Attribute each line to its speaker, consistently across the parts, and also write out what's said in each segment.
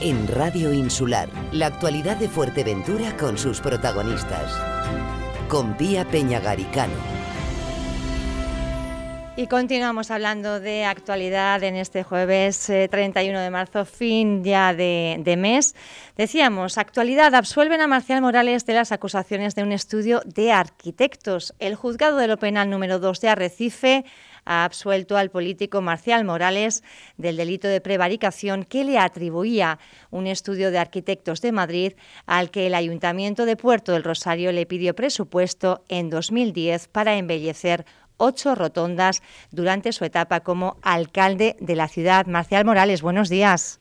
Speaker 1: en Radio Insular. La actualidad de Fuerteventura con sus protagonistas. Con Pía Peñagaricano.
Speaker 2: Y continuamos hablando de actualidad en este jueves 31 eh, de marzo, fin ya de, mes. Decíamos, actualidad, absuelven a Marcial Morales de las acusaciones de un estudio de arquitectos. El juzgado de lo penal número 2 de Arrecife ha absuelto al político Marcial Morales del delito de prevaricación que le atribuía un estudio de arquitectos de Madrid al que el Ayuntamiento de Puerto del Rosario le pidió presupuesto en 2010 para embellecer ocho rotondas durante su etapa como alcalde de la ciudad. Marcial Morales, buenos días.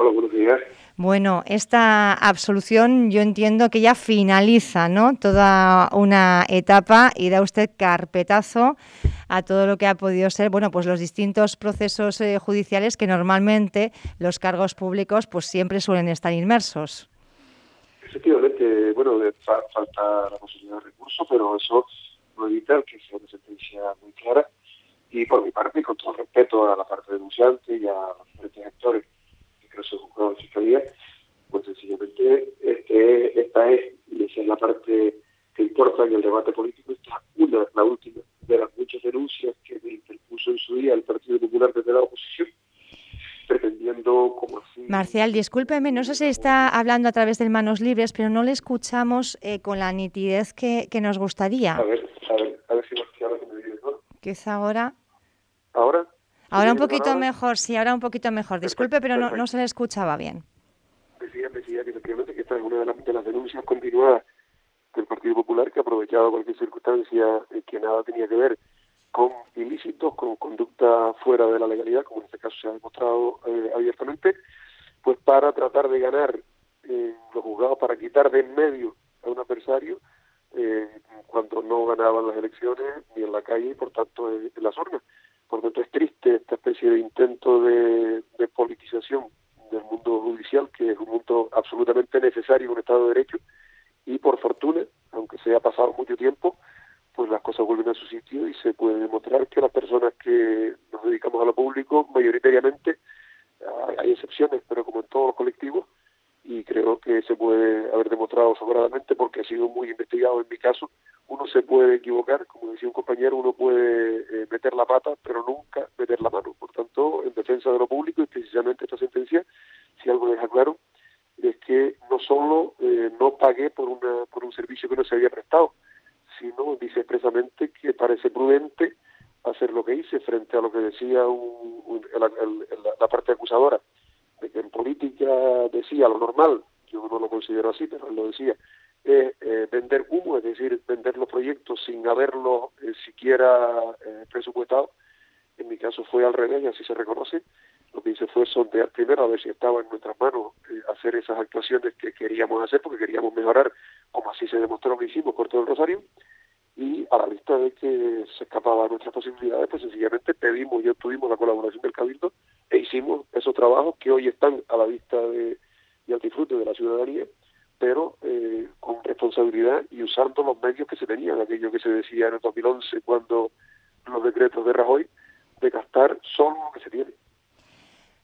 Speaker 3: Hola, buenos días.
Speaker 2: Bueno, esta absolución yo entiendo que ya finaliza ¿no? toda una etapa y da usted carpetazo a todo lo que ha podido ser bueno, pues los distintos procesos eh, judiciales que normalmente los cargos públicos pues siempre suelen estar inmersos.
Speaker 3: Efectivamente, bueno, falta la posibilidad de recurso, pero eso no evitar que sea una sentencia muy clara. Y por mi parte, con todo respeto a la parte denunciante y a se juzgado en fiscalía, pues sencillamente este, esta es, y esa es la parte que importa en el debate político, esta es una, la última de las muchas denuncias que me interpuso en su día el Partido Popular desde la oposición pretendiendo como así...
Speaker 2: Marcial, discúlpeme, no sé si está hablando a través de manos libres, pero no le escuchamos eh, con la nitidez que, que, nos gustaría.
Speaker 3: A ver, a ver, a ver si ahora me dice, ¿no?
Speaker 2: Quizá ahora...
Speaker 3: ¿Ahora?
Speaker 2: Ahora un poquito mejor, sí, ahora un poquito mejor. Disculpe, pero no, no se le escuchaba bien.
Speaker 3: Decía, decía que efectivamente que esta es una de las, de las denuncias continuadas del Partido Popular que ha aprovechado cualquier circunstancia eh, que nada tenía que ver con ilícitos, con conducta fuera de la legalidad, como en este caso se ha demostrado eh, abiertamente, pues para tratar de ganar eh, los juzgados, para quitar de en medio a un adversario eh, cuando no ganaban las elecciones ni en la calle y por tanto en, las urnas. Por tanto es triste esta especie de intento de, politización del mundo judicial, que es un mundo absolutamente necesario en un Estado de Derecho, y por fortuna, aunque se haya pasado mucho tiempo, pues las cosas vuelven a su sitio y se puede demostrar que las personas que nos dedicamos a lo público, mayoritariamente, hay excepciones, pero como en todos los colectivos, y creo que se puede haber demostrado sobradamente porque ha sido muy investigado en mi caso, uno se puede equivocar, como decía un compañero, uno puede eh, meter la pata, pero nunca meter la mano. En defensa de lo público y precisamente esta sentencia, si algo deja claro, es que no solo eh, no pagué por, una, por un servicio que no se había prestado, sino dice expresamente que parece prudente hacer lo que hice frente a lo que decía la parte acusadora, de que en política decía lo normal, yo no lo considero así, pero lo decía, es eh, vender humo, es decir, vender los proyectos sin haberlos eh, siquiera eh, presupuestado. En mi caso fue al revés y así se reconoce. Lo que hice fue sondear primero a ver si estaba en nuestras manos hacer esas actuaciones que queríamos hacer porque queríamos mejorar, como así se demostró que hicimos por todo el Rosario y a la vista de que se escapaba de nuestras posibilidades, pues sencillamente pedimos y obtuvimos la colaboración del Cabildo e hicimos esos trabajos que hoy están a la vista de, y al disfrute de la ciudadanía, pero eh, con responsabilidad y usando los medios que se tenían, aquello que se decía en el 2011 cuando los decretos de Rajoy, de gastar solo lo que se tiene.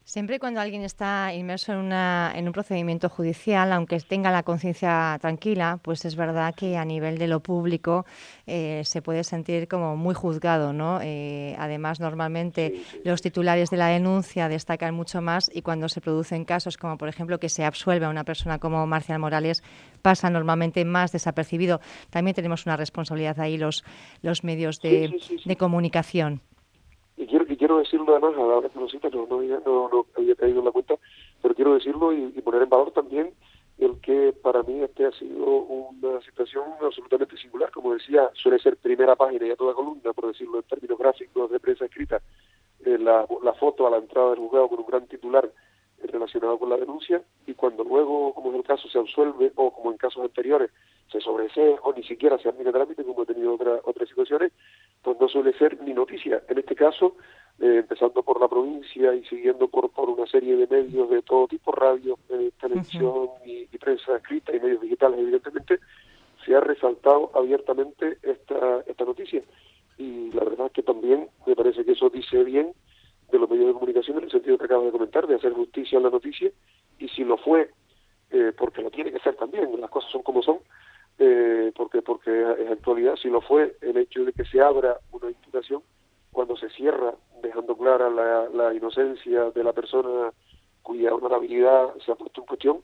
Speaker 2: Siempre cuando alguien está inmerso en, una, en un procedimiento judicial, aunque tenga la conciencia tranquila, pues es verdad que a nivel de lo público eh, se puede sentir como muy juzgado, ¿no? Eh, además, normalmente los titulares de la denuncia destacan mucho más y cuando se producen casos como, por ejemplo, que se absuelve a una persona como Marcial Morales, pasa normalmente más desapercibido. También tenemos una responsabilidad ahí los, los medios de, de comunicación.
Speaker 3: Decirlo además, a la hora que lo citas, no, no, no, había caído en la cuenta, pero quiero decirlo y, poner en valor también el que para mí este ha sido una situación absolutamente singular. Como decía, suele ser primera página y a toda columna, por decirlo en términos gráficos de prensa escrita, eh, la, la foto a la entrada del juzgado con un gran titular relacionado con la denuncia y cuando luego, como es el caso, se absuelve o como en casos anteriores, se sobresee o ni siquiera se admite trámite, como he tenido otra, otras situaciones, pues no suele ser ni noticia. En este caso, eh, empezando por la provincia y siguiendo por, por una serie de medios de todo tipo, radio, eh, televisión y, prensa escrita y medios digitales, evidentemente, se ha resaltado abiertamente esta, esta noticia. Y la verdad es que también me parece que eso dice bien de los medios de comunicación en el sentido que acabo de comentar, de hacer justicia en la noticia y si lo fue, eh, porque lo tiene que ser también, las cosas son como son, eh, porque porque en actualidad si lo fue el hecho de que se abra una imputación cuando se cierra dejando clara la, la inocencia de la persona cuya honorabilidad se ha puesto en cuestión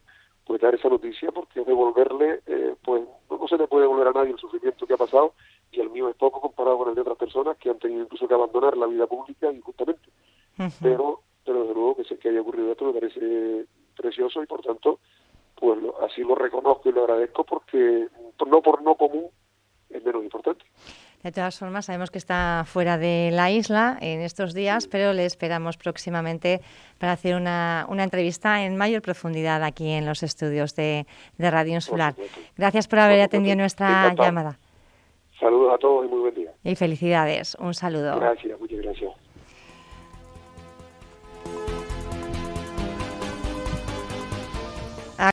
Speaker 3: pues dar esa noticia porque devolverle eh, pues no, se le puede devolver a nadie el sufrimiento que ha pasado y el mío es poco comparado con el de otras personas que han tenido incluso que abandonar la vida pública injustamente. Pero pero desde luego que sé que haya ocurrido esto me parece precioso y por tanto pues así lo reconozco y lo agradezco porque no por no común es menos importante.
Speaker 2: De todas formas, sabemos que está fuera de la isla en estos días, pero le esperamos próximamente para hacer una, una, entrevista en mayor profundidad aquí en los estudios de, de Radio Insular. Gracias por haber atendido nuestra llamada.
Speaker 3: Saludos a todos y muy buen día.
Speaker 2: Y felicidades. Un saludo.
Speaker 3: Gracias, muchas gracias.